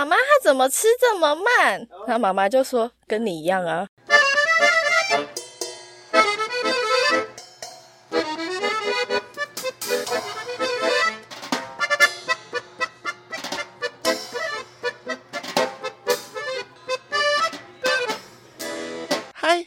妈妈他怎么吃这么慢？他妈妈就说跟你一样啊。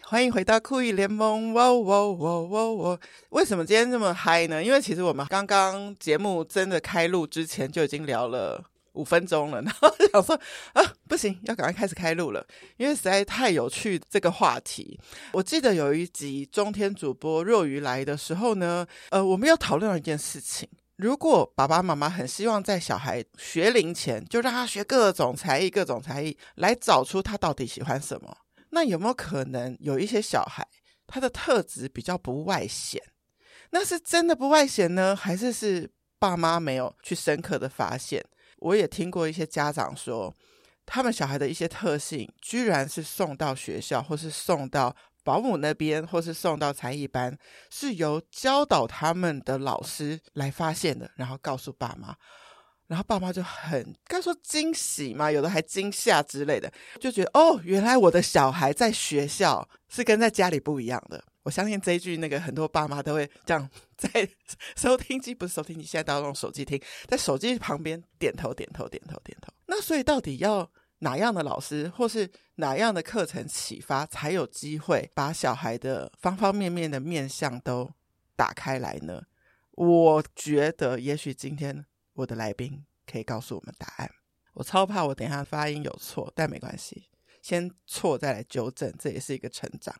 欢迎回到酷艺联盟，哇哇哇哇哇！为什么今天这么嗨呢？因为其实我们刚刚节目真的开录之前就已经聊了五分钟了，然后想说啊，不行，要赶快开始开录了，因为实在太有趣这个话题。我记得有一集中天主播若愚来的时候呢，呃，我们要讨论了一件事情：如果爸爸妈妈很希望在小孩学龄前就让他学各种才艺、各种才艺，来找出他到底喜欢什么。那有没有可能有一些小孩，他的特质比较不外显？那是真的不外显呢，还是是爸妈没有去深刻的发现？我也听过一些家长说，他们小孩的一些特性，居然是送到学校，或是送到保姆那边，或是送到才艺班，是由教导他们的老师来发现的，然后告诉爸妈。然后爸妈就很该说惊喜嘛，有的还惊吓之类的，就觉得哦，原来我的小孩在学校是跟在家里不一样的。我相信这一句，那个很多爸妈都会这样在收听机，不是收听机，现在都要用手机听，在手机旁边点头点头点头点头。那所以到底要哪样的老师，或是哪样的课程启发，才有机会把小孩的方方面面的面向都打开来呢？我觉得，也许今天。我的来宾可以告诉我们答案。我超怕我等一下发音有错，但没关系，先错再来纠正，这也是一个成长。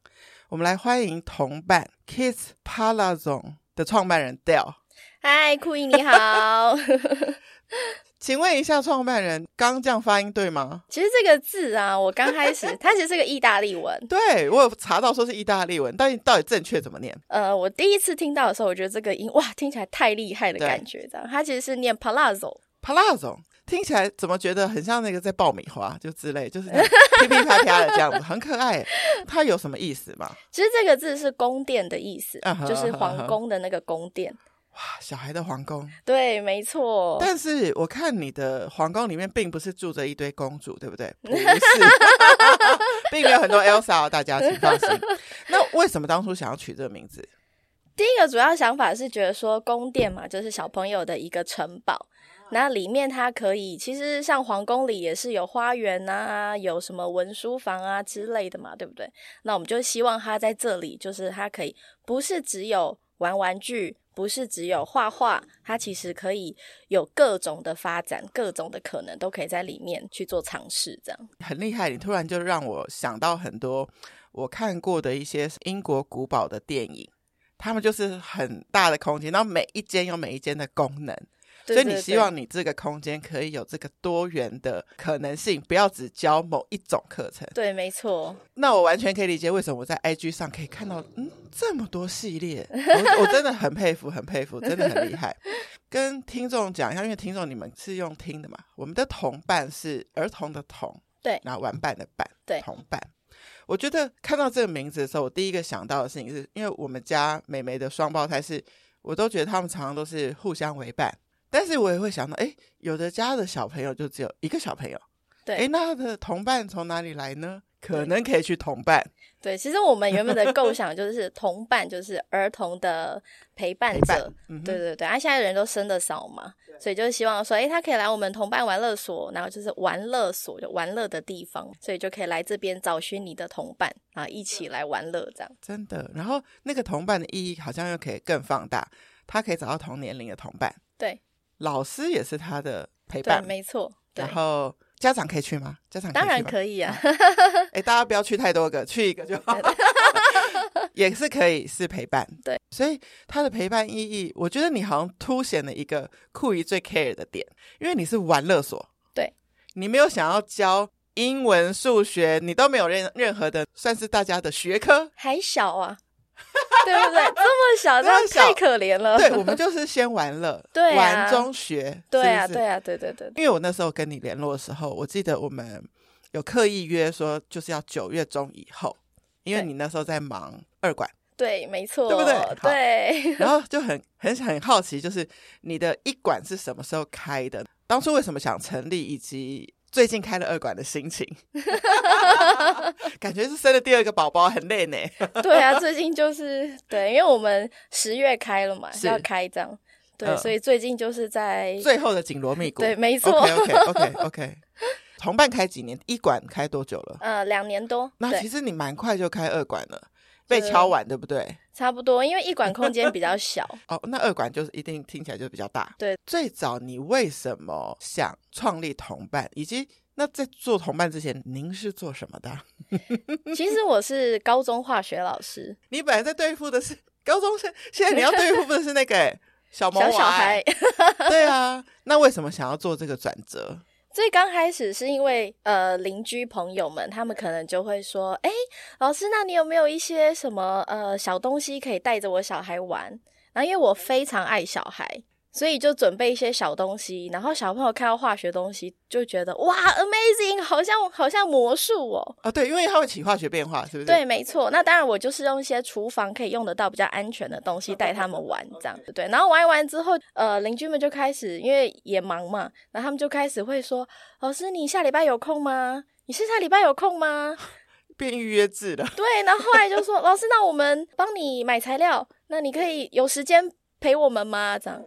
我们来欢迎同伴 Kiss Palazzo 的创办人 Del。嗨，酷艺你好。请问一下，创办人刚这样发音对吗？其实这个字啊，我刚开始它其实是个意大利文。对，我有查到说是意大利文，但到底正确怎么念？呃，我第一次听到的时候，我觉得这个音哇，听起来太厉害的感觉，这样。它其实是念 palazzo。palazzo 听起来怎么觉得很像那个在爆米花就之类，就是 噼噼啪啪的这样子，很可爱。它有什么意思吗？其实这个字是宫殿的意思，uh 就是皇宫的那个宫殿。Uh uh. 哇，小孩的皇宫，对，没错。但是我看你的皇宫里面并不是住着一堆公主，对不对？不是，并没有很多 Elsa，大家请放心。那为什么当初想要取这个名字？第一个主要想法是觉得说宫殿嘛，就是小朋友的一个城堡，那里面它可以，其实像皇宫里也是有花园啊，有什么文书房啊之类的嘛，对不对？那我们就希望他在这里，就是他可以不是只有玩玩具。不是只有画画，它其实可以有各种的发展，各种的可能都可以在里面去做尝试，这样很厉害。你突然就让我想到很多我看过的一些英国古堡的电影，他们就是很大的空间，然后每一间有每一间的功能。所以你希望你这个空间可以有这个多元的可能性，不要只教某一种课程。对，没错。那我完全可以理解为什么我在 IG 上可以看到嗯这么多系列，我我真的很佩服，很佩服，真的很厉害。跟听众讲一下，因为听众你们是用听的嘛，我们的同伴是儿童的童，对，然后玩伴的伴，对，同伴。我觉得看到这个名字的时候，我第一个想到的事情是因为我们家美眉的双胞胎是，我都觉得他们常常都是互相为伴。但是我也会想到，哎，有的家的小朋友就只有一个小朋友，对，哎，那他的同伴从哪里来呢？可能可以去同伴。对，其实我们原本的构想就是同伴，就是儿童的陪伴者。伴嗯、对对对，啊，现在人都生的少嘛，所以就是希望说，哎，他可以来我们同伴玩乐所，然后就是玩乐所，就玩乐的地方，所以就可以来这边找寻你的同伴啊，一起来玩乐这样。真的，然后那个同伴的意义好像又可以更放大，他可以找到同年龄的同伴。对。老师也是他的陪伴，对，没错。然后家长可以去吗？家长当然可以啊。哎，大家不要去太多个，去一个就好。也是可以是陪伴，对。所以他的陪伴意义，我觉得你好像凸显了一个酷姨最 care 的点，因为你是玩乐所，对。你没有想要教英文、数学，你都没有任任何的算是大家的学科，还小啊。对不对？这么小，这样太可怜了。对，我们就是先玩乐，对、啊，玩中学。对啊，对啊，对对对。因为我那时候跟你联络的时候，我记得我们有刻意约说，就是要九月中以后，因为你那时候在忙二馆。对，没错，对不对？对。然后就很很很好奇，就是你的一馆是什么时候开的？当初为什么想成立，以及最近开了二馆的心情，感觉是生了第二个宝宝，很累呢。对啊，最近就是对，因为我们十月开了嘛，要开这样，对、呃，所以最近就是在最后的紧锣密鼓。对，没错。OK OK OK OK。同伴开几年？一馆开多久了？呃，两年多。那其实你蛮快就开二馆了。被敲完，对不对？差不多，因为一馆空间比较小 哦，那二馆就是一定听起来就比较大。对，最早你为什么想创立同伴，以及那在做同伴之前，您是做什么的？其实我是高中化学老师。你本来在对付的是高中生，现在你要对付的是那个小毛娃小小孩。对啊，那为什么想要做这个转折？最刚开始是因为呃邻居朋友们，他们可能就会说，哎，老师，那你有没有一些什么呃小东西可以带着我小孩玩？然后因为我非常爱小孩。所以就准备一些小东西，然后小朋友看到化学东西就觉得哇，amazing，好像好像魔术哦。啊，对，因为它会起化学变化，是不是？对，没错。那当然，我就是用一些厨房可以用得到比较安全的东西带他们玩，这样子对。然后玩一玩之后，呃，邻居们就开始因为也忙嘛，然后他们就开始会说：“老师，你下礼拜有空吗？你是下礼拜有空吗？” 变预约制了。对，然后后来就说：“老师，那我们帮你买材料，那你可以有时间陪我们吗？”这样。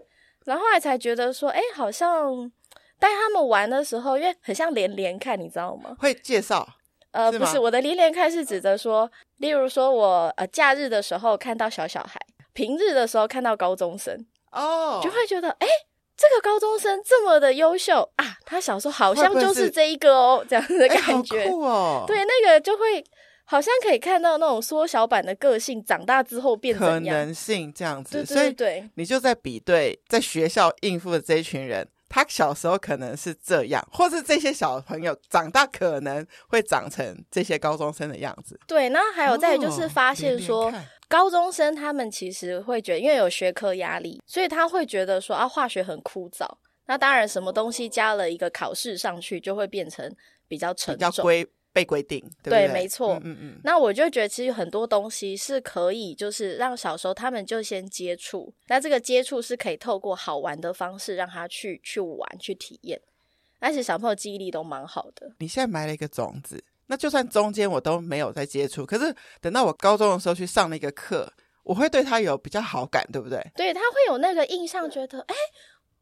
然后后来才觉得说，哎，好像带他们玩的时候，因为很像连连看，你知道吗？会介绍？呃，不是，我的连连看是指的说，例如说我呃假日的时候看到小小孩，平日的时候看到高中生，哦，就会觉得，哎，这个高中生这么的优秀啊，他小时候好像就是这一个哦，这样的感觉，好酷哦，对，那个就会。好像可以看到那种缩小版的个性，长大之后变怎样？可能性这样子，对对对对，所以你就在比对在学校应付的这一群人，他小时候可能是这样，或是这些小朋友长大可能会长成这些高中生的样子。对，那还有再就是发现说，高中生他们其实会觉得，因为有学科压力，所以他会觉得说啊，化学很枯燥。那当然，什么东西加了一个考试上去，就会变成比较沉重。被规定，对对？对，没错。嗯嗯嗯。那我就觉得，其实很多东西是可以，就是让小时候他们就先接触。那这个接触是可以透过好玩的方式让他去去玩、去体验。而且小朋友记忆力都蛮好的。你现在埋了一个种子，那就算中间我都没有在接触，可是等到我高中的时候去上了一个课，我会对他有比较好感，对不对？对，他会有那个印象，觉得哎，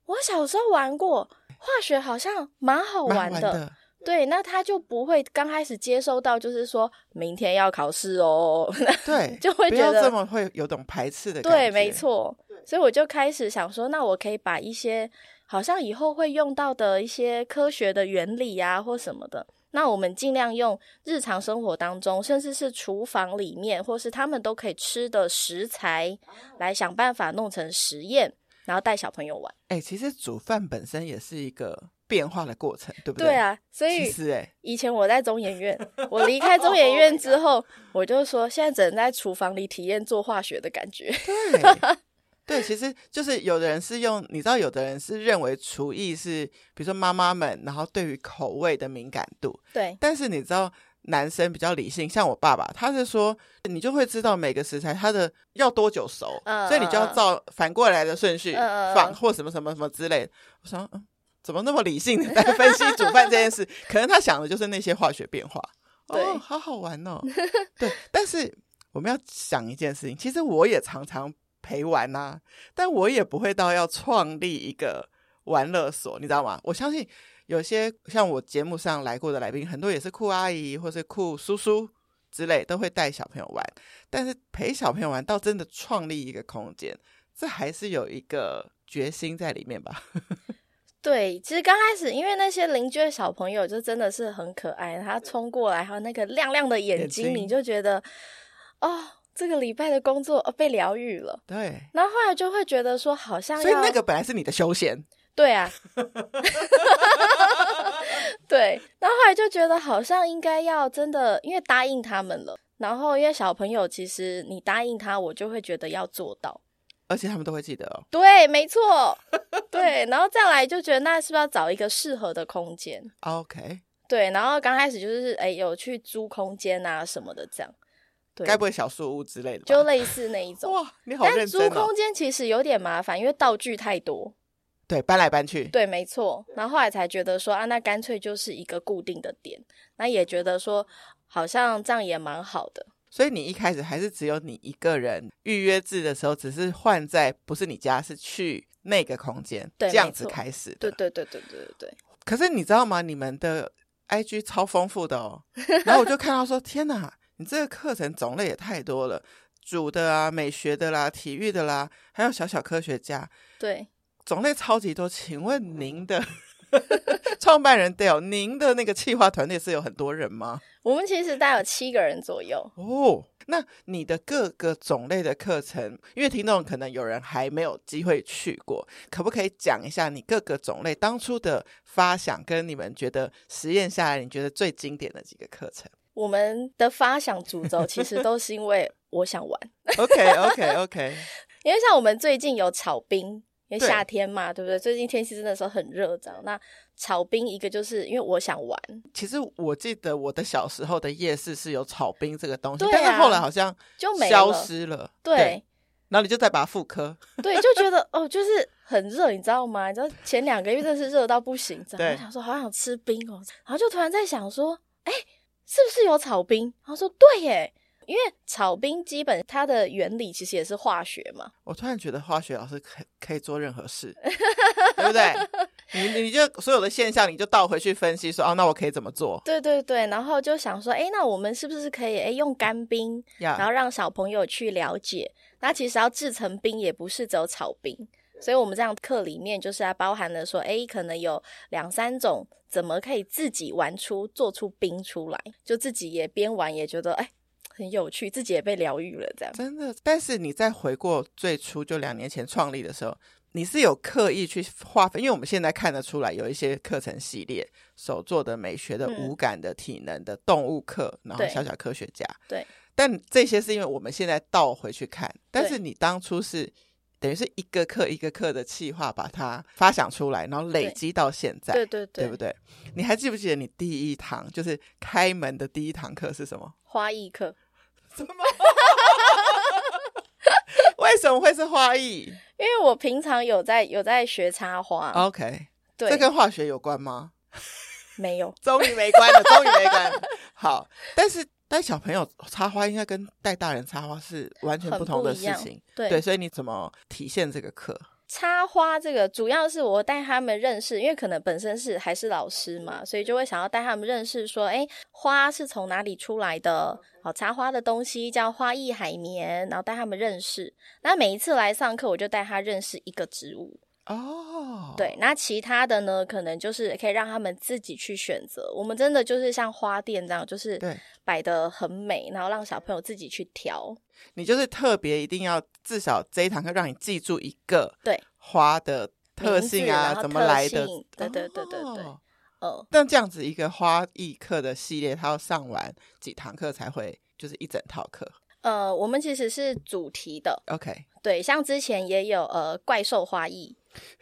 我小时候玩过化学，好像蛮好玩的。对，那他就不会刚开始接收到，就是说明天要考试哦，对，就会觉得这么会有种排斥的感觉。对，没错。所以我就开始想说，那我可以把一些好像以后会用到的一些科学的原理啊，或什么的，那我们尽量用日常生活当中，甚至是厨房里面，或是他们都可以吃的食材，来想办法弄成实验，然后带小朋友玩。哎，其实煮饭本身也是一个。变化的过程，对不对？对啊，所以其实哎，以前我在中研院，我离开中研院之 后，我就说，现在只能在厨房里体验做化学的感觉。对，对，其实就是有的人是用，你知道，有的人是认为厨艺是，比如说妈妈们，然后对于口味的敏感度。对，但是你知道，男生比较理性，像我爸爸，他是说，你就会知道每个食材它的要多久熟，嗯、所以你就要照反过来的顺序放，嗯、或什么什么什么之类的。我想，嗯。怎么那么理性的来 分析煮饭这件事？可能他想的就是那些化学变化。对，哦，好好玩哦。对，但是我们要想一件事情，其实我也常常陪玩呐，啊，但我也不会到要创立一个玩乐所，你知道吗？我相信有些像我节目上来过的来宾，很多也是酷阿姨或是酷叔叔之类，都会带小朋友玩。但是陪小朋友玩到真的创立一个空间，这还是有一个决心在里面吧。对，其实刚开始，因为那些邻居的小朋友就真的是很可爱，他冲过来，还有那个亮亮的眼睛，眼睛你就觉得，哦，这个礼拜的工作哦被疗愈了。对，然后后来就会觉得说，好像所以那个本来是你的休闲。对啊，对，然后后来就觉得好像应该要真的，因为答应他们了，然后因为小朋友其实你答应他，我就会觉得要做到。而且他们都会记得哦。对，没错，对，然后再来就觉得那是不是要找一个适合的空间？OK。对，然后刚开始就是哎，有去租空间啊什么的这样。对，该不会小树屋之类的？就类似那一种。哇，你好认真哦。但租空间其实有点麻烦，因为道具太多。对，搬来搬去。对，没错。然后后来才觉得说啊，那干脆就是一个固定的点。那也觉得说，好像这样也蛮好的。所以你一开始还是只有你一个人预约制的时候，只是换在不是你家，是去那个空间，对，这样子开始的。对对对对对对对。可是你知道吗？你们的 IG 超丰富的哦。然后我就看到说，天哪，你这个课程种类也太多了，主的啊、美学的啦、体育的啦，还有小小科学家，对，种类超级多。请问您的 创办人 Dale，您的那个企划团队是有很多人吗？我们其实大概有七个人左右哦。那你的各个种类的课程，因为听众可能有人还没有机会去过，可不可以讲一下你各个种类当初的发想，跟你们觉得实验下来你觉得最经典的几个课程？我们的发想主轴其实都是因为我想玩。OK OK OK。因为像我们最近有炒冰。因为夏天嘛，对，对不对？最近天气真的时候很热，这样。那炒冰一个就是因为我想玩。其实我记得我的小时候的夜市是有炒冰这个东西，啊，但是后来好像就没消失了。对，对，然后你就再把它复刻。对，就觉得哦，就是很热，你知道吗？你知道前两个月真的是热到不行，这样。我想说好想吃冰哦，然后就突然在想说，哎，是不是有炒冰？然后说对耶。因为炒冰基本它的原理其实也是化学嘛。我突然觉得化学老师可可以做任何事，对不对？你你就所有的现象你就倒回去分析说，哦，那我可以怎么做？对对对，然后就想说，哎，那我们是不是可以哎用干冰.然后让小朋友去了解，那其实要制成冰也不是只有炒冰，所以我们这样课里面就是还包含了说，哎，可能有两三种怎么可以自己玩出做出冰出来，就自己也边玩也觉得哎。很有趣，自己也被疗愈了，这样真的。但是你再回过最初，就两年前创立的时候，你是有刻意去划分，因为我们现在看得出来有一些课程系列，手做的、美学的、无感的、体能的、动物课，然后小小科学家。对。但这些是因为我们现在倒回去看，但是你当初是等于是一个课一个课的企划，把它发想出来，然后累积到现在，对对对，对不对？你还记不记得你第一堂就是开门的第一堂课是什么？花艺课。什么？为什么会是花艺？因为我平常有在有在学插花。OK，对，这跟化学有关吗？没有，终于没关了，终于没关了。好，但是带小朋友插花应该跟带大人插花是完全不同的事情。对，对，所以你怎么体现这个课？插花这个主要是我带他们认识，因为可能本身是还是老师嘛，所以就会想要带他们认识说，哎，花是从哪里出来的？好，插花的东西叫花艺海绵，然后带他们认识。那每一次来上课，我就带他认识一个植物。哦，对，那其他的呢，可能就是可以让他们自己去选择。我们真的就是像花店这样，就是摆的很美，然后让小朋友自己去挑。你就是特别一定要至少这一堂课让你记住一个对花的特性啊，怎么来的？对对对对对。哦，那这样子一个花艺课的系列，它要上完几堂课才会就是一整套课？呃，我们其实是主题的。OK，对，像之前也有呃怪兽花艺，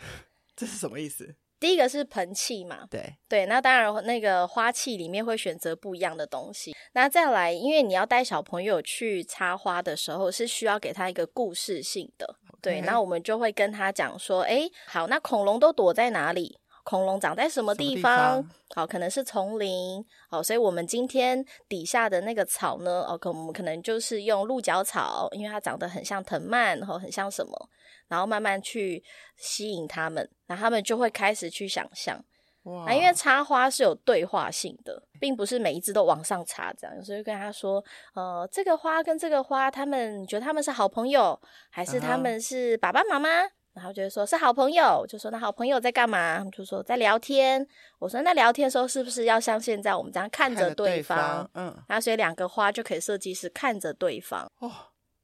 这是什么意思？第一个是盆器嘛，对对，那当然那个花器里面会选择不一样的东西。那再来，因为你要带小朋友去插花的时候，是需要给他一个故事性的.对，那我们就会跟他讲说，哎，好，那恐龙都躲在哪里？恐龙长在什么地方？好，可能是丛林。好，所以我们今天底下的那个草呢？哦，可我们可能就是用鹿角草，因为它长得很像藤蔓，然后很像什么，然后慢慢去吸引他们，然后他们就会开始去想象。哇！啊，因为插花是有对话性的，并不是每一只都往上插这样，所以跟他说，呃，这个花跟这个花，他们觉得他们是好朋友，还是他们是爸爸妈妈？Uh-huh. 然后就说是好朋友，就说那好朋友在干嘛？就说在聊天。我说那聊天的时候是不是要像现在我们这样看着对方？对方嗯，然后所以两个花就可以设计是看着对方。哦，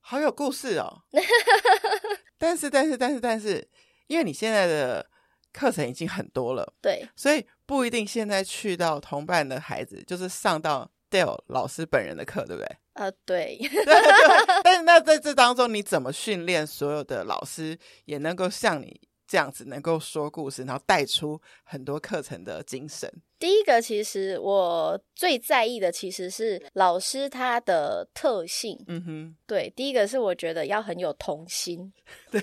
好有故事哦。但是但是但是但是，因为你现在的课程已经很多了，对，所以不一定现在去到同伴的孩子就是上到 Dale 老师本人的课，对不对？呃，对，对，对，但是那在这当中，你怎么训练所有的老师也能够像你这样子能够说故事，然后带出很多课程的精神？第一个，其实我最在意的其实是老师他的特性。嗯哼，对，第一个是我觉得要很有童心，对，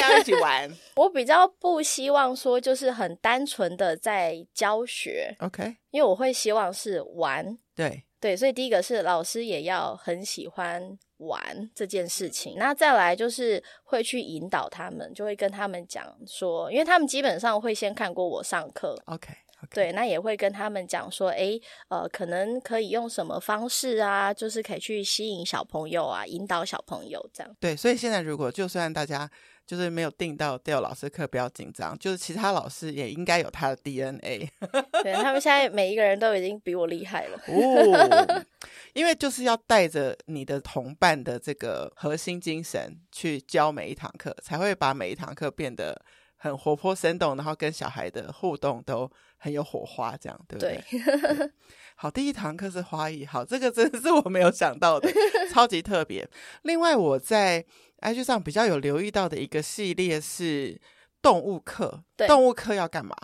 要一起玩。我比较不希望说就是很单纯的在教学，OK，因为我会希望是玩。对对，所以第一个是老师也要很喜欢玩这件事情。那再来就是会去引导他们，就会跟他们讲说，因为他们基本上会先看过我上课，OK。Okay. 对，那也会跟他们讲说，诶，呃，可能可以用什么方式啊，就是可以去吸引小朋友啊，引导小朋友这样。对，所以现在如果就算大家就是没有定到 Dale 老师课，不要紧张，就是其他老师也应该有他的 DNA。对，他们现在每一个人都已经比我厉害了。哦，因为就是要带着你的同伴的这个核心精神去教每一堂课，才会把每一堂课变得很活泼生动，然后跟小孩的互动都很有火花，这样对不对？对，对。好，第一堂课是花艺，好，这个真的是我没有想到的，超级特别。另外，我在 IG 上比较有留意到的一个系列是动物课，对，动物课要干嘛？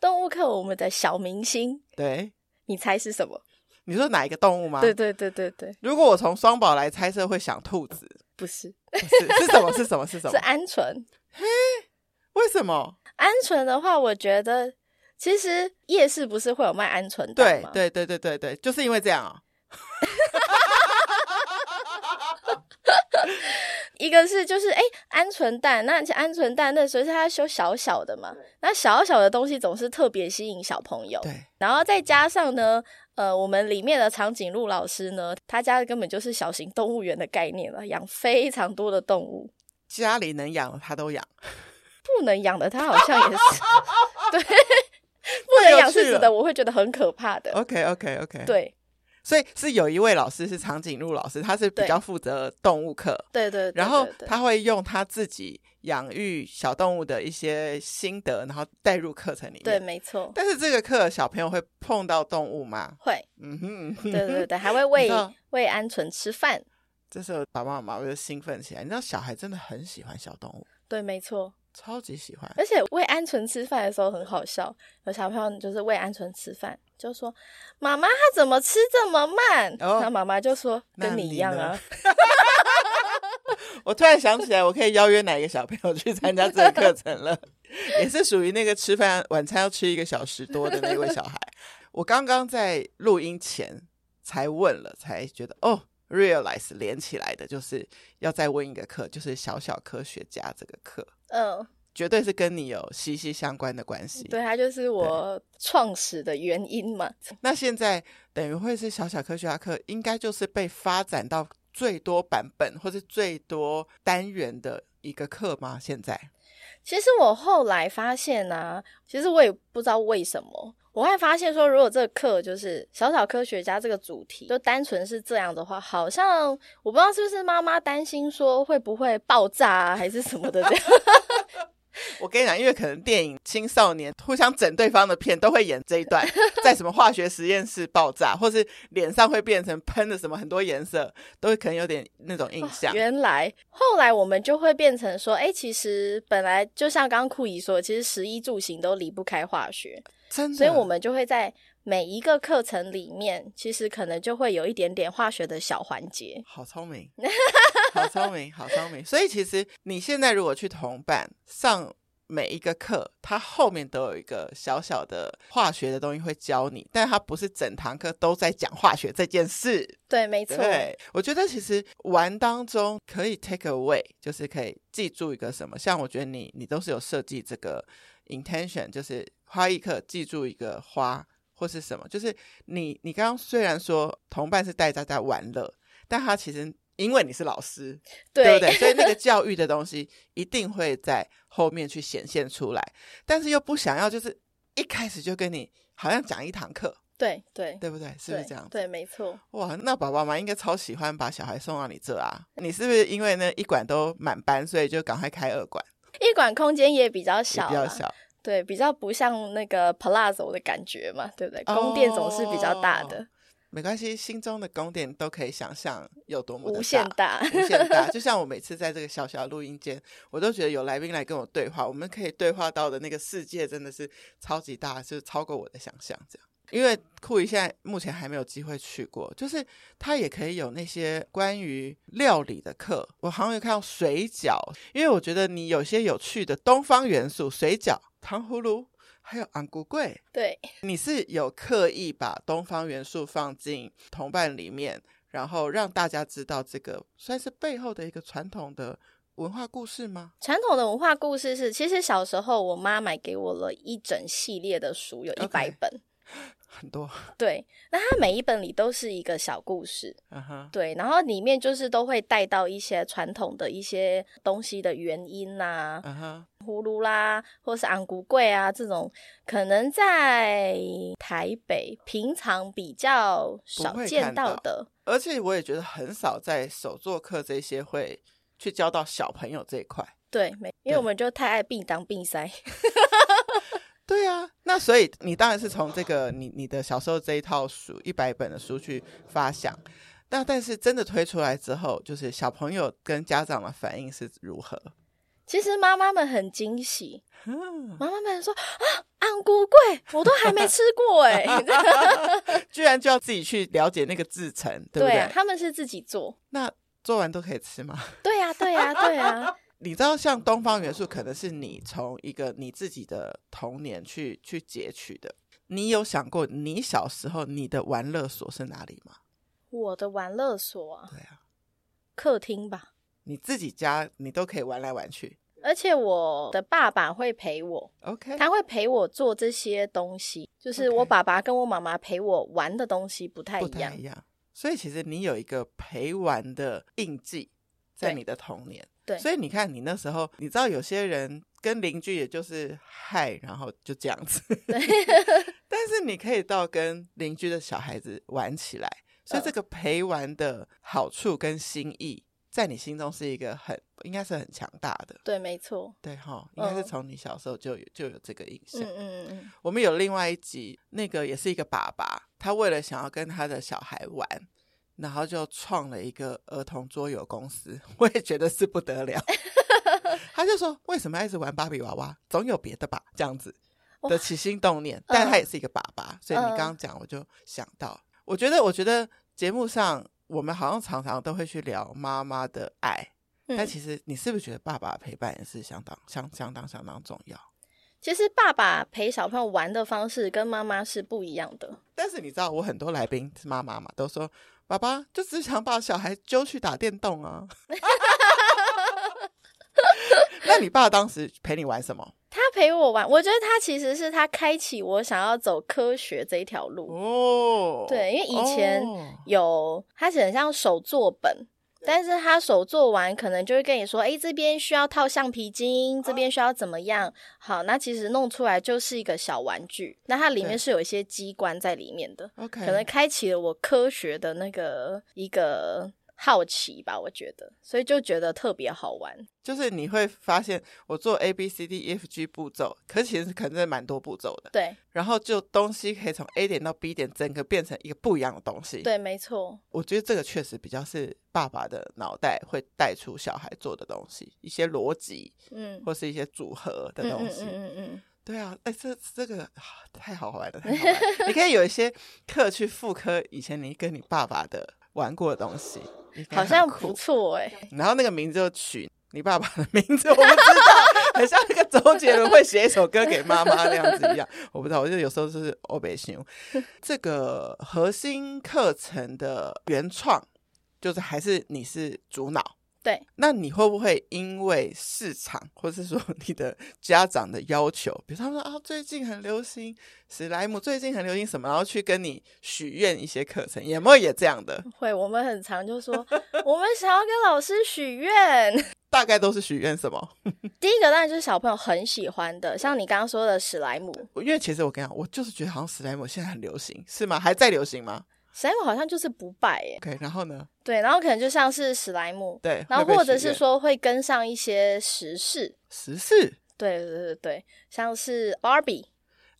动物课，我们的小明星，对，你猜是什么？你说哪一个动物吗？对对对对对。如果我从双宝来猜测，会想兔子，不是，不是，是什么？是什么？是什么？是鹌鹑。嘿。为什么鹌鹑的话？我觉得其实夜市不是会有卖鹌鹑蛋吗？对对对对对对，就是因为这样啊。一个是就是哎，鹌鹑蛋，那鹌鹑蛋那时候是它修小小的嘛，那小小的东西总是特别吸引小朋友。对，然后再加上呢，呃，我们里面的长颈鹿老师呢，他家根本就是小型动物园的概念了，养非常多的动物，家里能养的他都养。不能养的，他好像也是 对，不能养是指的，我会觉得很可怕的。OK OK OK，对，所以是有一位老师是长颈鹿老师，他是比较负责动物课，对对，然后他会用他自己养育小动物的一些心得，然后带入课程里面。对，没错。但是这个课小朋友会碰到动物吗？会，嗯哼，对对对，还会 喂喂鹌鹑吃饭。这时候爸爸妈妈就兴奋起来，你知道小孩真的很喜欢小动物。对，没错。超级喜欢，而且喂鹌鹑吃饭的时候很好笑。有小朋友就是喂鹌鹑吃饭，就说：“妈妈，他怎么吃这么慢？”然后妈妈就说：“跟你一样啊。”我突然想起来，我可以邀约哪一个小朋友去参加这个课程了？也是属于那个吃饭晚餐要吃一个小时多的那位小孩。我刚刚在录音前才问了，才觉得哦，realize 连起来的就是要再问一个课，就是小小科学家这个课。嗯，绝对是跟你有息息相关的关系。对，它就是我创始的原因嘛。那现在等于会是小小科学家课，应该就是被发展到最多版本或是最多单元的一个课吗？现在，其实我后来发现呢、啊，其实我也不知道为什么，我会发现说，如果这个课就是小小科学家这个主题，就单纯是这样的话，好像我不知道是不是妈妈担心说会不会爆炸啊，还是什么的这样。我跟你讲，因为可能电影青少年互相整对方的片都会演这一段，在什么化学实验室爆炸，或是脸上会变成喷的什么很多颜色，都会可能有点那种印象。哦，原来后来我们就会变成说，哎，其实本来就像刚刚酷姨说，其实食衣住行都离不开化学，真的。所以我们就会在每一个课程里面，其实可能就会有一点点化学的小环节。好聪明。好聪明，好聪明。所以其实你现在如果去同伴上每一个课，它后面都有一个小小的化学的东西会教你，但它不是整堂课都在讲化学这件事。对，没错。对，我觉得其实玩当中可以 take away，就是可以记住一个什么。像我觉得你，你都是有设计这个 intention，就是花一课记住一个花或是什么。就是你，你刚刚虽然说同伴是带大家玩乐，但他其实。因为你是老师，对，对不对？所以那个教育的东西一定会在后面去显现出来，但是又不想要，就是一开始就跟你好像讲一堂课，对对，对不对？是不是这样子？对，没错。哇，那爸爸妈妈应该超喜欢把小孩送到你这啊！你是不是因为那一馆都满班，所以就赶快开二馆？一馆空间也比较小，比较小，对，比较不像那个 Palazzo 的感觉嘛，对不对？宫殿总是比较大的。没关系，心中的宫殿都可以想象有多么的无限大，无限大。就像我每次在这个小小录音间，我都觉得有来宾来跟我对话，我们可以对话到的那个世界真的是超级大，就是超过我的想象。这样，因为酷姨现在目前还没有机会去过，就是他也可以有那些关于料理的课。我好像有看到水饺，因为我觉得你有些有趣的东方元素，水饺、糖葫芦。还有昂古贵，对，你是有刻意把东方元素放进同伴里面，然后让大家知道这个算是背后的一个传统的文化故事吗？传统的文化故事是，其实小时候我妈买给我了一整系列的书，有一百本。很多 对，那它每一本里都是一个小故事，uh huh. 对，然后里面就是都会带到一些传统的一些东西的原因呐、啊，葫芦、uh. 啦，或是昂古贵啊这种，可能在台北平常比较少见到的，到而且我也觉得很少在手作课这些会去教到小朋友这一块，对，没，因为我们就太爱并当并塞。对啊，那所以你当然是从这个你你的小时候这一套书一百本的书去发想，那但是真的推出来之后，就是小朋友跟家长的反应是如何？其实妈妈们很惊喜，嗯、妈妈们说啊，安菇贵我都还没吃过哎，居然就要自己去了解那个制成，对不对？对啊，他们是自己做，那做完都可以吃吗？对呀、啊，对呀、啊，对呀、啊。你知道，像东方元素，可能是你从一个你自己的童年去去截取的。你有想过，你小时候你的玩乐所是哪里吗？我的玩乐所啊，对啊，客厅吧。你自己家你都可以玩来玩去，而且我的爸爸会陪我，OK，他会陪我做这些东西。就是我爸爸跟我妈妈陪我玩的东西不太一样，不太一样。所以其实你有一个陪玩的印记在你的童年。对所以你看，你那时候，你知道有些人跟邻居也就是嗨，然后就这样子。但是你可以到跟邻居的小孩子玩起来，所以这个陪玩的好处跟心意，在你心中是一个很应该是很强大的。对，没错。对哈，应该是从你小时候就有就有这个印象。嗯嗯嗯。我们有另外一集，那个也是一个爸爸，他为了想要跟他的小孩玩。然后就创了一个儿童桌游公司，我也觉得是不得了。他就说：“为什么要一直玩芭比娃娃？总有别的吧？”这样子的起心动念，但他也是一个爸爸，呃、所以你刚刚讲，我就想到，呃、我觉得，我觉得节目上我们好像常常都会去聊妈妈的爱，嗯、但其实你是不是觉得爸爸陪伴也是相当、相相当、相当重要？其实爸爸陪小朋友玩的方式跟妈妈是不一样的。但是你知道，我很多来宾是妈妈嘛，都说。爸爸就只想把小孩揪去打电动啊！那你爸当时陪你玩什么？他陪我玩，我觉得他其实是他开启我想要走科学这一条路哦。对，因为以前有、哦、他写很像手作本。但是他手做完，可能就会跟你说：“哎，这边需要套橡皮筋，这边需要怎么样？”好，那其实弄出来就是一个小玩具。那它里面是有一些机关在里面的可能开启了我科学的那个一个。好奇吧，我觉得，所以就觉得特别好玩。就是你会发现，我做 A B C D E F G 步骤，可是其实可能是蛮多步骤的。对。然后就东西可以从 A 点到 B 点，整个变成一个不一样的东西。对，没错。我觉得这个确实比较是爸爸的脑袋会带出小孩做的东西，一些逻辑，嗯，或是一些组合的东西。嗯嗯嗯，嗯，嗯。对啊，哎，这这个太好玩了，太好玩了。你可以有一些课去复刻以前你跟你爸爸的玩过的东西。好像不错哎、欸，然后那个名字就取你爸爸的名字，我不知道，很像那个周杰伦会写一首歌给妈妈那样子一样，我不知道，我觉得有时候就是欧北熊。这个核心课程的原创，就是还是你是主脑。对，那你会不会因为市场，或是说你的家长的要求，比如他们说啊，最近很流行史莱姆，最近很流行什么，然后去跟你许愿一些课程，有没有也这样的？会，我们很常就说，我们想要跟老师许愿，大概都是许愿什么？第一个当然就是小朋友很喜欢的，像你刚刚说的史莱姆，因为其实我跟你讲，我就是觉得好像史莱姆现在很流行，是吗？还在流行吗？史莱姆好像就是不败耶。OK，然后呢？对，然后可能就像是史莱姆，对，然后或者是说会跟上一些时事，时事，对对对对，像是 Barbie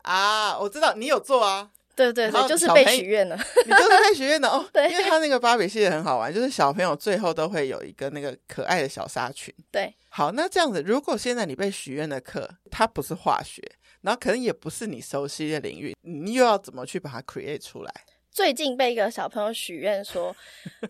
啊，我知道你有做啊，对对对，就是被许愿了。你就是被许愿的哦。对，因为他那个芭比系列很好玩，就是小朋友最后都会有一个那个可爱的小纱裙。对，好，那这样子，如果现在你被许愿的课，它不是化学，然后可能也不是你熟悉的领域，你又要怎么去把它 create 出来？最近被一个小朋友许愿说，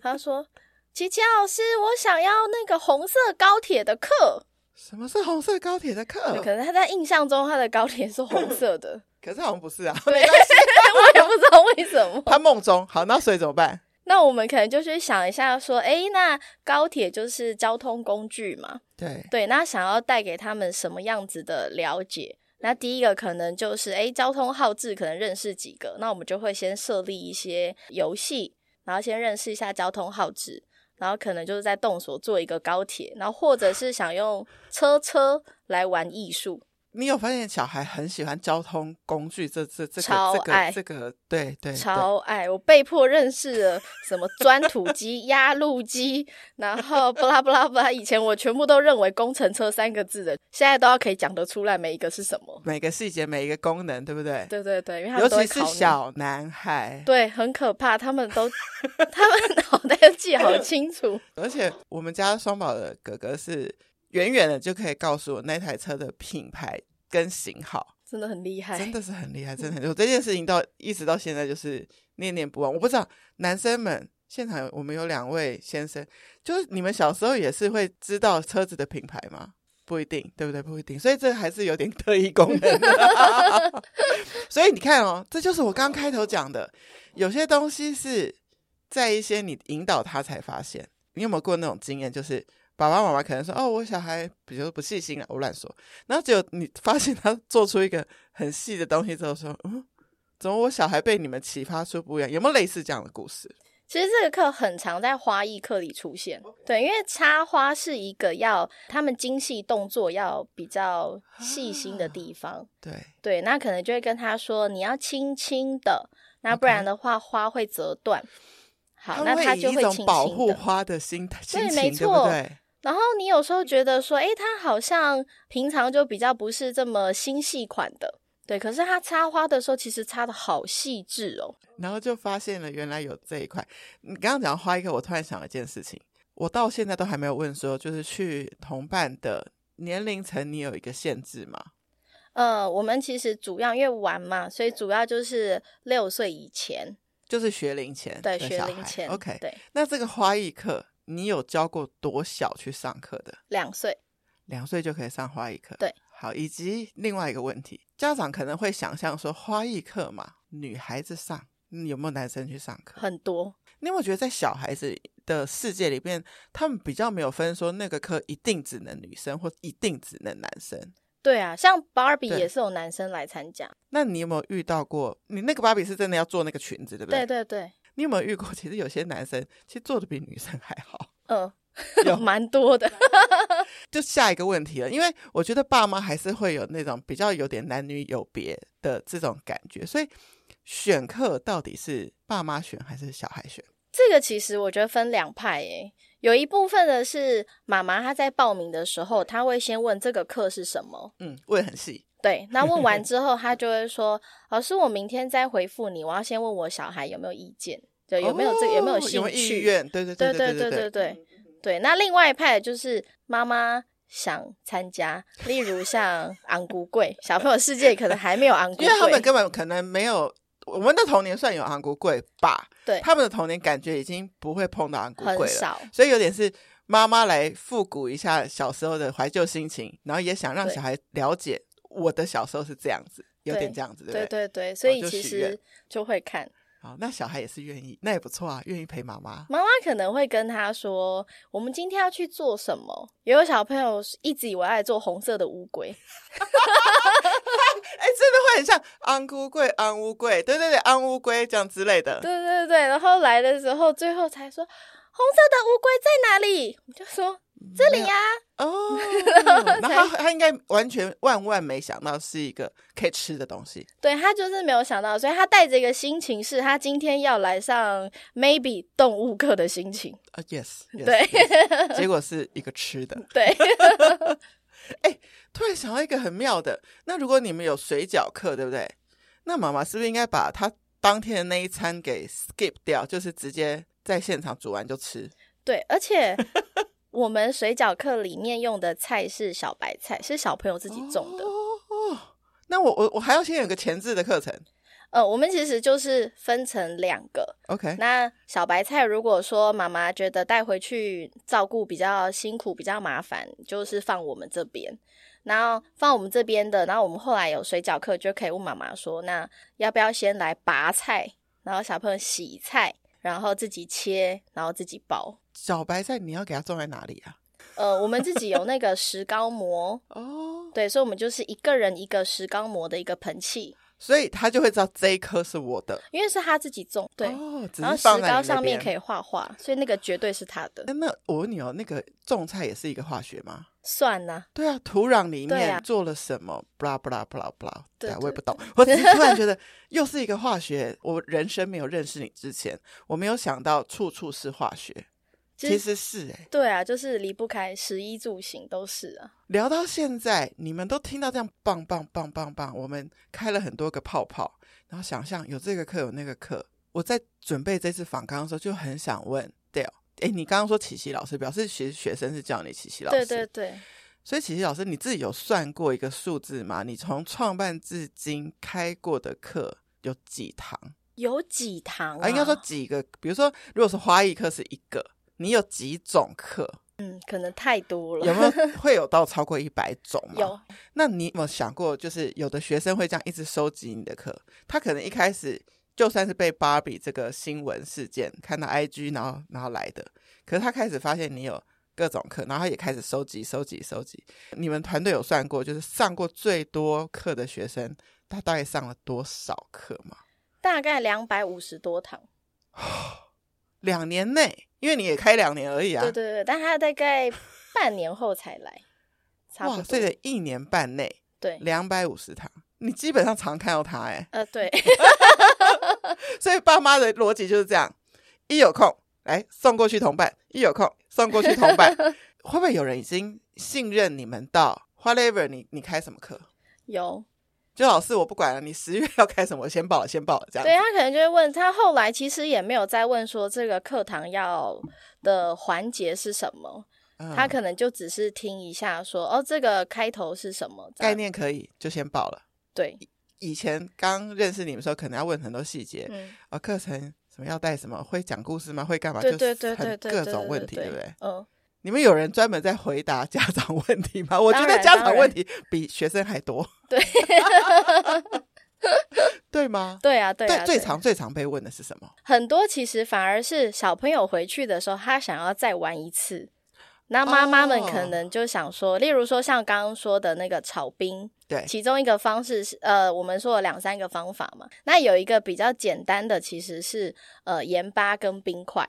他说：“琪琪老师，我想要那个红色高铁的课。”什么是红色高铁的课？可能他在印象中他的高铁是红色的，可是好像不是啊。对，我也不知道为什么。他梦中好，那所以怎么办？那我们可能就去想一下，说，哎，那高铁就是交通工具嘛？对对，那想要带给他们什么样子的了解？那第一个可能就是，哎，交通号志可能认识几个，那我们就会先设立一些游戏，然后先认识一下交通号志。然后可能就是在动手做一个高铁，然后或者是想用车车来玩艺术。你有发现小孩很喜欢交通工具？这这这个这个这个对对超爱！我被迫认识了什么钻土机、压路机，然后巴拉巴拉巴拉。以前我全部都认为工程车三个字的，现在都要可以讲得出来每一个是什么，每个细节、每一个功能，对不对？对对对，因为尤其是小男孩，对，很可怕，他们都他们脑袋都记好清楚。而且我们家双宝的哥哥是。远远的就可以告诉我那台车的品牌跟型号，真的很厉害，真的是很厉害，真的很厉害。我这件事情到一直到现在就是念念不忘。我不知道男生们现场我们有两位先生，就是你们小时候也是会知道车子的品牌吗？不一定，对不对？不一定，所以这还是有点特异功能的。所以你看哦，这就是我刚开头讲的，有些东西是在一些你引导他才发现。你有没有过那种经验？就是。爸爸妈妈可能说：“哦，我小孩比较不细心啊，我乱说。”然后只有你发现他做出一个很细的东西之后，说：“嗯，怎么我小孩被你们启发出不一样？有没有类似这样的故事？”其实这个课很常在花艺课里出现对，因为插花是一个要他们精细动作要比较细心的地方。啊、对对，那可能就会跟他说：“你要轻轻的，那不然的话花会折断。”好，那他就会轻轻保护花的心态，对，没错，对。然后你有时候觉得说，诶，他好像平常就比较不是这么心细款的，对。可是他插花的时候，其实插的好细致哦。然后就发现了原来有这一块。你刚刚讲花艺课，我突然想了一件事情，我到现在都还没有问说，就是去同伴的年龄层，你有一个限制吗？呃，我们其实主要因为玩嘛，所以主要就是六岁以前，就是学龄前，对，学龄前。OK，对。那这个花艺课。你有教过多小去上课的？两岁，两岁就可以上花艺课。对，好，以及另外一个问题，家长可能会想象说，花艺课嘛，女孩子上，有没有男生去上课？很多。你有没有觉得在小孩子的世界里边，他们比较没有分说那个课一定只能女生，或一定只能男生？对啊，像芭比也是有男生来参加。那你有没有遇到过？你那个芭比是真的要做那个裙子，对不对？对对对。你有没有遇过？其实有些男生其实做的比女生还好。嗯、呃，有蛮多的。就下一个问题了，因为我觉得爸妈还是会有那种比较有点男女有别的这种感觉，所以选课到底是爸妈选还是小孩选？这个其实我觉得分两派诶，有一部分的是妈妈她在报名的时候，她会先问这个课是什么，嗯，问很细。对，那问完之后，他就会说：“老师，我明天再回复你。我要先问我小孩有没有意见，对，有没有这个有没有兴趣？有没有意愿？对对对对对对对对对。那另外一派就是妈妈想参加，例如像昂古贵小朋友世界可能还没有昂古贵，因为他们根本可能没有我们的童年算有昂古贵吧？对，他们的童年感觉已经不会碰到昂古贵了，少，所以有点是妈妈来复古一下小时候的怀旧心情，然后也想让小孩了解。”我的小时候是这样子，有点这样子，对对，对对对，所以其实就会看。好，那小孩也是愿意，那也不错啊，愿意陪妈妈。妈妈可能会跟他说：“我们今天要去做什么？”也有小朋友一直以为爱做红色的乌龟，哎、欸，真的会很像安乌龟、安乌龟，对对对，安乌龟这样之类的。对对对，然后来的时候，最后才说红色的乌龟在哪里？我就说。这里呀、啊，哦，然后他他应该完全万万没想到是一个可以吃的东西，对，他就是没有想到，所以他带着一个心情，是他今天要来上 maybe 动物课的心情。啊、uh,，yes，, yes 对，yes, 结果是一个吃的，对，哎，突然想到一个很妙的，那如果你们有水饺课，对不对？那妈妈是不是应该把他当天的那一餐给 skip 掉，就是直接在现场煮完就吃。对，而且我们水饺课里面用的菜是小白菜，是小朋友自己种的。哦，那我我我还要先有个前置的课程。呃，我们其实就是分成两个。OK，那小白菜如果说妈妈觉得带回去照顾比较辛苦、比较麻烦，就是放我们这边。然后放我们这边的，然后我们后来有水饺课，就可以问妈妈说：“那要不要先来拔菜，然后小朋友洗菜，然后自己切，然后自己包。”小白菜你要给它种在哪里啊？呃，我们自己有那个石膏模 哦，对，所以我们就是一个人一个石膏模的一个盆器。所以他就会知道这一颗是我的，因为是他自己种，对。哦，然后石膏上面可以画画，所以那个绝对是他的。那我问你哦，那个种菜也是一个化学吗？算呢、啊。对啊，土壤里面做了什么？布拉布拉布拉布拉，对，我也不懂。我只是突然 觉得又是一个化学。我人生没有认识你之前，我没有想到处处是化学。其实是哎、欸，对啊，就是离不开食衣住行都是啊。聊到现在，你们都听到这样棒棒棒棒棒，我们开了很多个泡泡，然后想象有这个课有那个课。我在准备这次访纲的时候，就很想问 Dale，哎，你刚刚说琪琪老师表示其实学生是叫你琪琪老师，对对对。所以琪琪老师你自己有算过一个数字吗？你从创办至今开过的课有几堂？有几堂啊？啊应该说几个？比如说，如果是花艺课是一个。你有几种课？嗯，可能太多了。有没有 会有到超过一百种吗？有。那你有没有想过，就是有的学生会这样一直收集你的课？他可能一开始就算是被芭比这个新闻事件看到 IG，然后然后来的，可是他开始发现你有各种课，然后他也开始收集、收集、收集。你们团队有算过，就是上过最多课的学生，他大概上了多少课吗？大概两百五十多堂。两年内，因为你也开两年而已啊。对对对，但他大概半年后才来，差不多。哇，所以一年半内，对，两百五十堂，你基本上常看到他哎。呃，对。所以爸妈的逻辑就是这样：一有空来送过去同伴，一有空送过去同伴。会不会有人已经信任你们到 whatever？你你开什么课？有。就老师，我不管了，你十月要开什么，我先报了，先报了，这样。对，他可能就会问他，后来其实也没有再问说这个课堂要的环节是什么，嗯、他可能就只是听一下说，哦，这个开头是什么，概念可以就先报了。对，以前刚认识你们的时候，可能要问很多细节，嗯，啊，课程什么要带什么，会讲故事吗？会干嘛？对对对对对，各种问题，对不对？嗯。你们有人专门在回答家长问题吗？我觉得家长问题比学生还多。对，对吗？对啊，对啊。最常最常被问的是什么？很多其实反而是小朋友回去的时候，他想要再玩一次。那妈妈们可能就想说，哦、例如说像刚刚说的那个炒冰，对，其中一个方式是呃，我们说了两三个方法嘛。那有一个比较简单的，其实是呃盐巴跟冰块。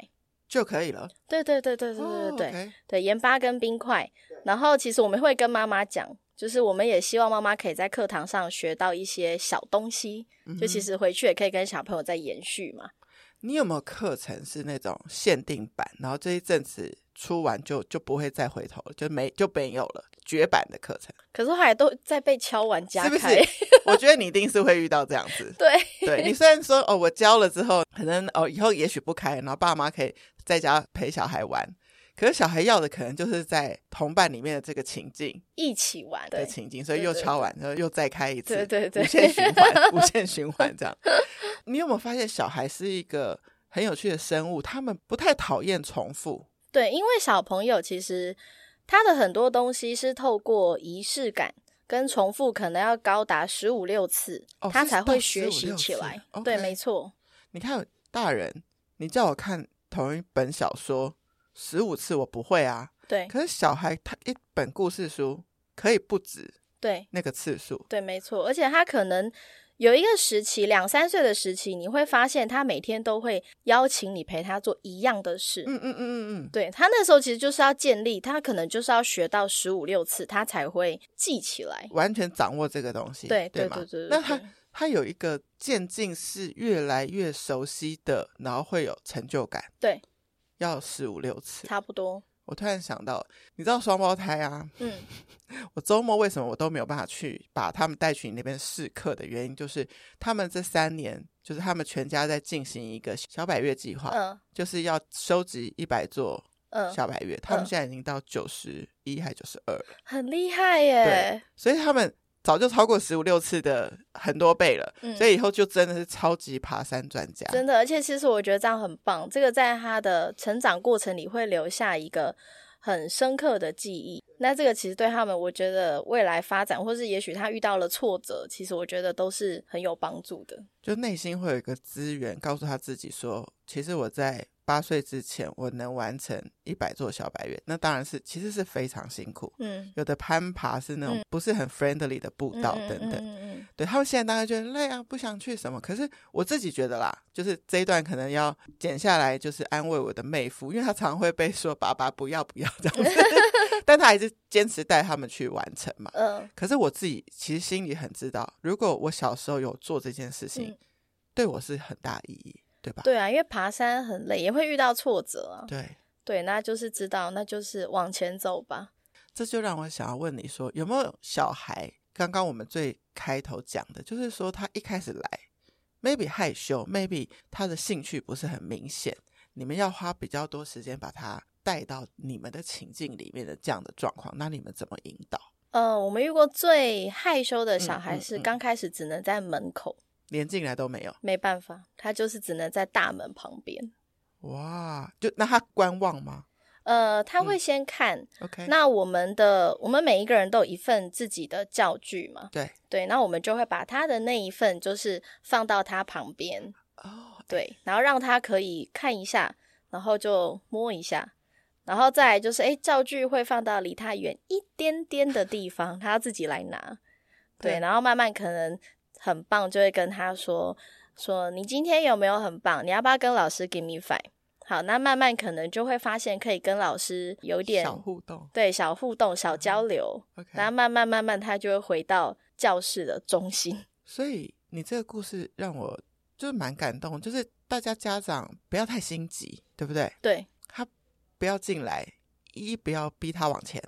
就可以了。对对对对对对对、oh, okay. 对，盐巴跟冰块。然后其实我们会跟妈妈讲，就是我们也希望妈妈可以在课堂上学到一些小东西，嗯、就其实回去也可以跟小朋友再延续嘛。你有没有课程是那种限定版，然后这一阵子出完就就不会再回头了，就没就没有了绝版的课程？可是后来都在被敲完加开，是不是？我觉得你一定是会遇到这样子。对，对你虽然说哦，我教了之后，可能哦以后也许不开，然后爸妈可以在家陪小孩玩，可是小孩要的可能就是在同伴里面的这个情境，一起玩的情境，所以又敲完，然后又再开一次，对对对，无限循环，无限循环这样。你有没有发现，小孩是一个很有趣的生物？他们不太讨厌重复。对，因为小朋友其实他的很多东西是透过仪式感跟重复，可能要高达十五六次，哦、他才会学习起来。对，没错。你看大人，你叫我看同一本小说十五次，我不会啊。对。可是小孩他一本故事书可以不止对那个次数。对，没错。而且他可能。有一个时期，两三岁的时期，你会发现他每天都会邀请你陪他做一样的事。嗯嗯嗯嗯嗯，对，他那时候其实就是要建立，他可能就是要学到十五六次，他才会记起来，完全掌握这个东西。对对对对。那他他有一个渐进式越来越熟悉的，然后会有成就感。对，要十五六次，差不多。我突然想到，你知道双胞胎啊？嗯，我周末为什么我都没有办法去把他们带去你那边试课的原因，就是他们这三年，就是他们全家在进行一个小百月计划，嗯，就是要收集一百座小百月，嗯，他们现在已经到九十一还九十二，很厉害耶。对，所以他们。早就超过十五六次的很多倍了，嗯，所以以后就真的是超级爬山专家。真的，而且其实我觉得这样很棒，这个在他的成长过程里会留下一个很深刻的记忆。那这个其实对他们，我觉得未来发展，或是也许他遇到了挫折，其实我觉得都是很有帮助的。就内心会有一个资源，告诉他自己说，其实我在。八岁之前，我能完成一百座小白月，那当然是其实是非常辛苦。嗯，有的攀爬是那种不是很 friendly 的步道等等。嗯对他们现在当然觉得累啊，不想去什么。可是我自己觉得啦，就是这一段可能要剪下来，就是安慰我的妹夫，因为他常会被说爸爸不要不要这样子，但他还是坚持带他们去完成嘛。嗯。可是我自己其实心里很知道，如果我小时候有做这件事情，嗯、对我是很大意义。对吧？对啊，因为爬山很累，也会遇到挫折啊。对对，那就是知道，那就是往前走吧。这就让我想要问你说，有没有小孩？刚刚我们最开头讲的，就是说他一开始来，maybe 害羞，maybe 他的兴趣不是很明显，你们要花比较多时间把他带到你们的情境里面的这样的状况，那你们怎么引导？呃，我们遇过最害羞的小孩是刚开始只能在门口。嗯嗯嗯连进来都没有，没办法，他就是只能在大门旁边。哇，就那他观望吗？呃，他会先看。嗯、OK，那我们的我们每一个人都有一份自己的教具嘛？对对，那我们就会把他的那一份就是放到他旁边。哦，对，然后让他可以看一下，然后就摸一下，然后再来就是，哎，教具会放到离他远一点点的地方，他要自己来拿。对，对，然后慢慢可能。很棒，就会跟他说说，你今天有没有很棒？你要不要跟老师 give me five？好，那慢慢可能就会发现可以跟老师有点小互动，对，小互动、小交流。Uh-huh. 然后慢慢慢慢，他就会回到教室的中心。所以你这个故事让我就是蛮感动，就是大家家长不要太心急，对不对？对，他不要进来，一不要逼他往前，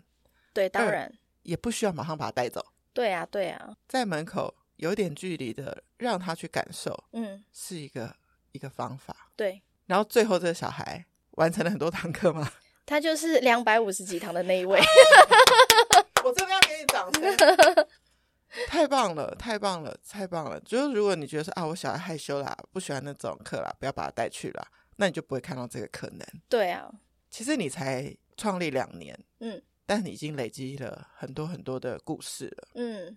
对，当然也不需要马上把他带走。对啊，对啊，在门口。有点距离的，让他去感受，嗯，是一个一个方法。对，然后最后这个小孩完成了很多堂课吗？他就是两百五十几堂的那一位。我真的要给你掌声！太棒了，太棒了，太棒了！就是如果你觉得说啊，我小孩害羞啦，不喜欢那种课啦，不要把他带去啦，那你就不会看到这个可能。对啊，其实你才创立两年，嗯，但你已经累积了很多很多的故事了，嗯，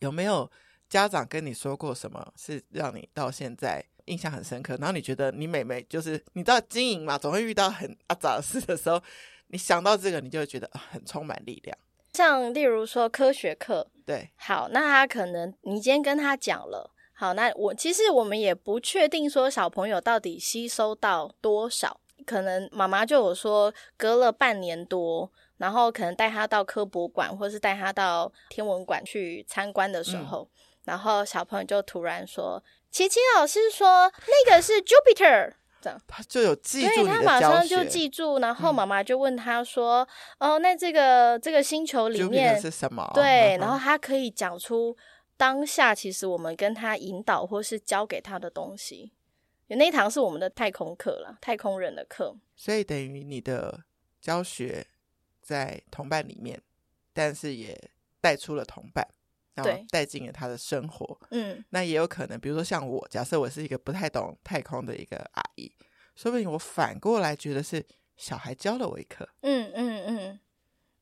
有没有？家长跟你说过什么是让你到现在印象很深刻？然后你觉得你妹妹就是你知道经营嘛，总会遇到很阿杂的事的时候，你想到这个，你就会觉得很充满力量。像例如说科学课，对，好，那他可能你今天跟他讲了，好，那我其实我们也不确定说小朋友到底吸收到多少，可能妈妈就有说隔了半年多，然后可能带他到科博馆或是带他到天文馆去参观的时候。然后小朋友就突然说：“琪琪老师说那个是 Jupiter。”这样他就有记住你的教学，他马上就记住。然后妈妈就问他说：“嗯、哦，那这个这个星球里面是什么？”对，然后他可以讲出当下其实我们跟他引导或是教给他的东西。那一堂是我们的太空课了，太空人的课。所以等于你的教学在同伴里面，但是也带出了同伴。对，带进了他的生活。嗯，那也有可能，比如说像我，假设我是一个不太懂太空的一个阿姨，说不定我反过来觉得是小孩教了我一课。嗯嗯嗯，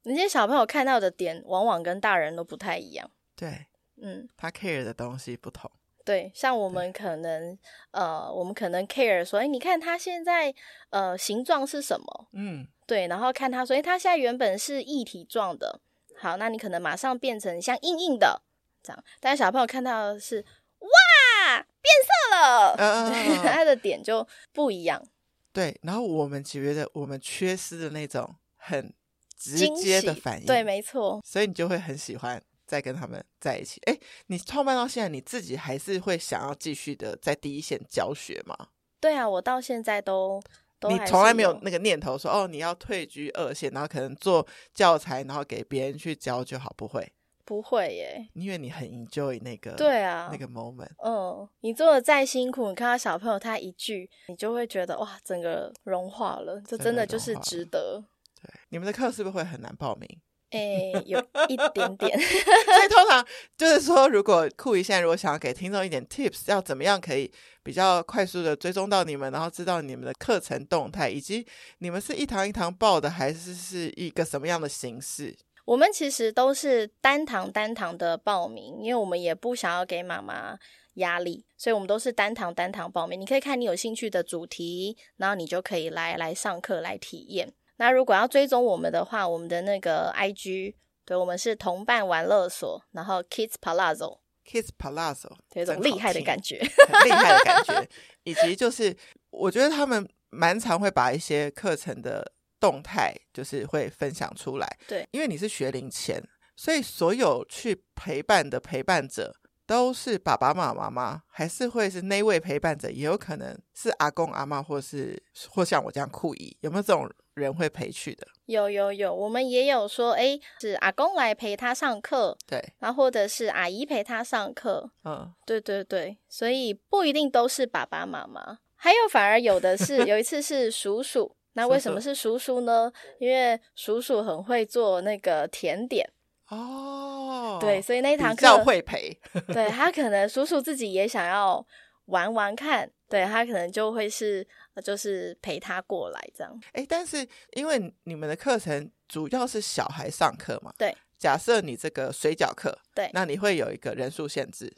那些小朋友看到的点，往往跟大人都不太一样。对，嗯，他 care 的东西不同。对，像我们可能，呃，我们可能 care 说，哎，你看他现在，呃，形状是什么？嗯，对，然后看他说，哎，他现在原本是液体状的。好，那你可能马上变成像硬硬的这样，但是小朋友看到的是哇，变色了，嗯、对，他的点就不一样。对，然后我们觉得我们缺失的那种很直接的反应，对，没错，所以你就会很喜欢再跟他们在一起。哎，你创办到现在，你自己还是会想要继续的在第一线教学吗？对啊，我到现在都你从来没有那个念头说哦，你要退居二线，然后可能做教材，然后给别人去教就好，不会。不会耶，因为你很 enjoy 那个，对啊，那个 moment。嗯，你做的再辛苦，你看到小朋友他一句，你就会觉得哇，整个融化了，这真的就是值得。对，你们的课是不是会很难报名？哎、欸，有一点点。所以通常就是说，如果酷姨现在如果想要给听众一点 tips，要怎么样可以比较快速的追踪到你们，然后知道你们的课程动态，以及你们是一堂一堂报的，还是是一个什么样的形式？我们其实都是单堂单堂的报名，因为我们也不想要给妈妈压力，所以我们都是单堂单堂报名。你可以看你有兴趣的主题，然后你就可以来来上课来体验。那如果要追踪我们的话，我们的那个 IG，对，我们是同伴玩乐所，然后 Kids Palazzo，Kids Palazzo，有一种厉害的感觉，很厉害的感觉，以及就是我觉得他们蛮常会把一些课程的。动态就是会分享出来，对，因为你是学龄前，所以所有去陪伴的陪伴者都是爸爸妈妈吗？还是会是那位陪伴者？也有可能是阿公阿妈，或是或像我这样酷姨，有没有这种人会陪去的？有有有，我们也有说，哎，是阿公来陪他上课，对，然后或者是阿姨陪他上课，嗯，对对对，所以不一定都是爸爸妈妈，还有反而有的是，有一次是叔叔。那为什么是叔叔呢？因为叔叔很会做那个甜点哦，对，所以那一堂课叫会陪，对他可能叔叔自己也想要玩玩看，对他可能就会是就是陪他过来这样。哎，但是因为你们的课程主要是小孩上课嘛，对，假设你这个水饺课，对，那你会有一个人数限制，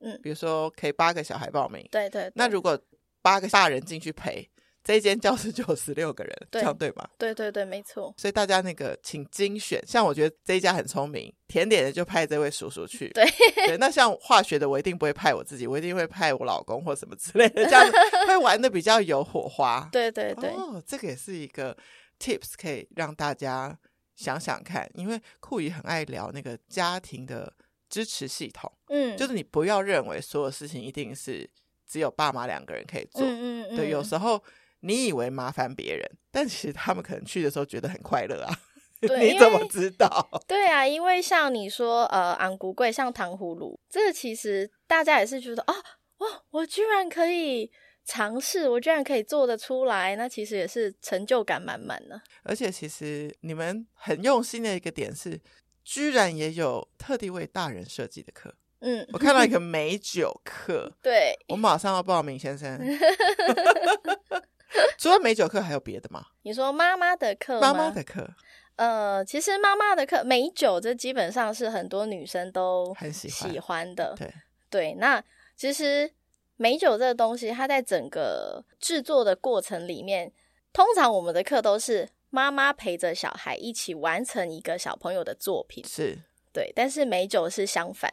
嗯，比如说可以八个小孩报名，对，对对，那如果八个大人进去陪。这一间教室就有十六个人，对这样对吗？对对对，没错。所以大家那个请精选，像我觉得这一家很聪明，甜点的就派这位叔叔去。对对，那像化学的，我一定不会派我自己，我一定会派我老公或什么之类的，这样子会玩的比较有火花。对对对。哦，这个也是一个 tips，可以让大家想想看，因为酷姨很爱聊那个家庭的支持系统。嗯，就是你不要认为所有事情一定是只有爸妈两个人可以做。嗯嗯嗯。对，有时候。你以为麻烦别人，但其实他们可能去的时候觉得很快乐啊。对 你怎么知道？对啊，因为像你说，呃，昂古贵像糖葫芦，这个其实大家也是觉得哦，哇，我居然可以尝试，我居然可以做得出来，那其实也是成就感满满的。而且，其实你们很用心的一个点是，居然也有特地为大人设计的课。嗯，我看到一个 美酒课，对，我马上要报名，先生。除了美酒课还有别的吗？你说妈妈的课吗？妈妈的课，呃，其实妈妈的课美酒这基本上是很多女生都很喜喜欢的。对对，那其实美酒这个东西，它在整个制作的过程里面，通常我们的课都是妈妈陪着小孩一起完成一个小朋友的作品，是对，但是美酒是相反。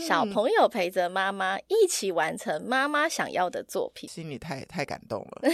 小朋友陪着妈妈一起完成妈妈想要的作品，心里太太感动了。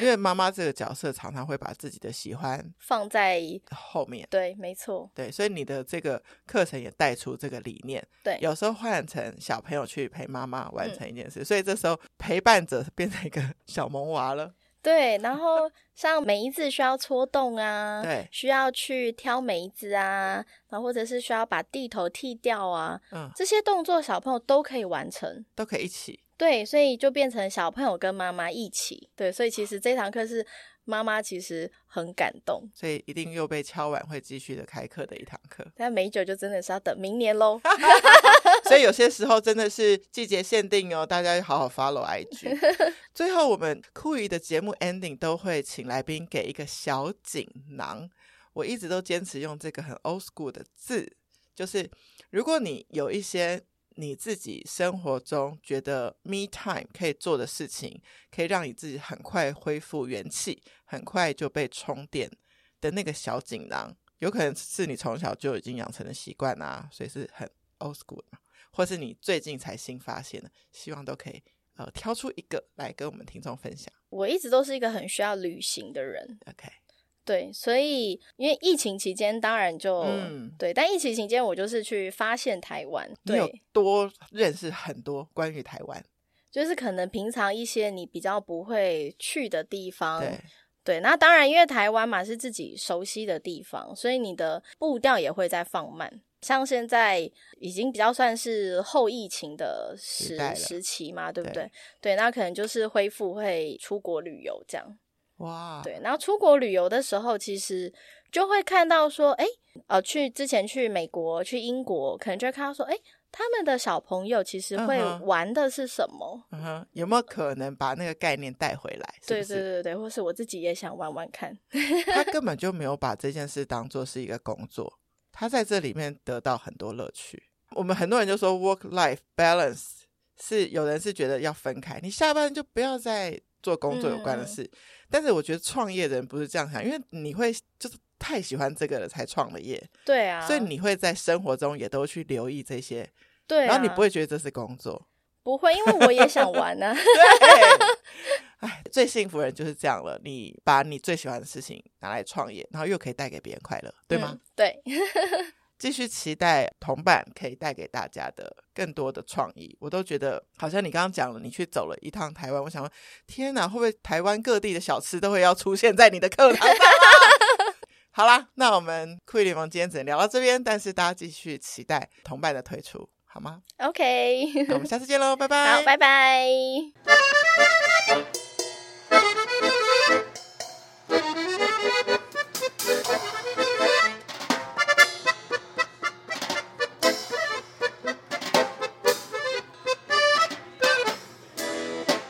因为妈妈这个角色常常会把自己的喜欢放在后面。对，没错。对，所以你的这个课程也带出这个理念。对，有时候换成小朋友去陪妈妈完成一件事，嗯，所以这时候陪伴者变成一个小萌娃了。对，然后像梅子需要搓动啊，对，需要去挑梅子啊，然后或者是需要把地头剃掉啊，嗯，这些动作小朋友都可以完成，都可以一起。对，所以就变成小朋友跟妈妈一起。对，所以其实这堂课是。妈妈其实很感动，所以一定又被敲完会继续的开课的一堂课。但美酒就真的是要等明年喽。所以有些时候真的是季节限定哦，大家要好好 follow IG。最后我们酷鱼的节目 ending 都会请来宾给一个小锦囊，我一直都坚持用这个很 old school 的字，就是如果你有一些。你自己生活中觉得 me time 可以做的事情，可以让你自己很快恢复元气，很快就被充电的那个小锦囊，有可能是你从小就已经养成的习惯啊，所以是很 old school 的，或是你最近才新发现的，希望都可以呃挑出一个来跟我们听众分享。我一直都是一个很需要旅行的人，OK。对，所以因为疫情期间，当然就、嗯、对。但疫情期间，我就是去发现台湾，对，多认识很多关于台湾，就是可能平常一些你比较不会去的地方。对。对，那当然，因为台湾嘛是自己熟悉的地方，所以你的步调也会在放慢。像现在已经比较算是后疫情的时时期嘛，对不对？对，对，那可能就是恢复会出国旅游这样。哇，对，然后出国旅游的时候，其实就会看到说，哎，呃，去之前去美国、去英国，可能就会看到说，哎。他们的小朋友其实会玩的是什么？嗯哼，有没有可能把那个概念带回来？是不是？对对对对，或是我自己也想玩玩看。他根本就没有把这件事当做是一个工作，他在这里面得到很多乐趣。我们很多人就说 work life balance 是有人是觉得要分开，你下班就不要再做工作有关的事。嗯、但是我觉得创业的人不是这样想，因为你会就是太喜欢这个了才创了业。对啊，所以你会在生活中也都去留意这些。对、啊，然后你不会觉得这是工作，不会，因为我也想玩呢、啊。对，哎，最幸福的人就是这样了。你把你最喜欢的事情拿来创业，然后又可以带给别人快乐，对吗？嗯、对，继续期待同伴可以带给大家的更多的创意。我都觉得，好像你刚刚讲了，你去走了一趟台湾，我想问，天哪，会不会台湾各地的小吃都会要出现在你的课堂上？好啦，那我们酷艺联盟今天只能聊到这边，但是大家继续期待同伴的推出。好吗？OK，那我们下次见喽，拜拜。好，拜拜。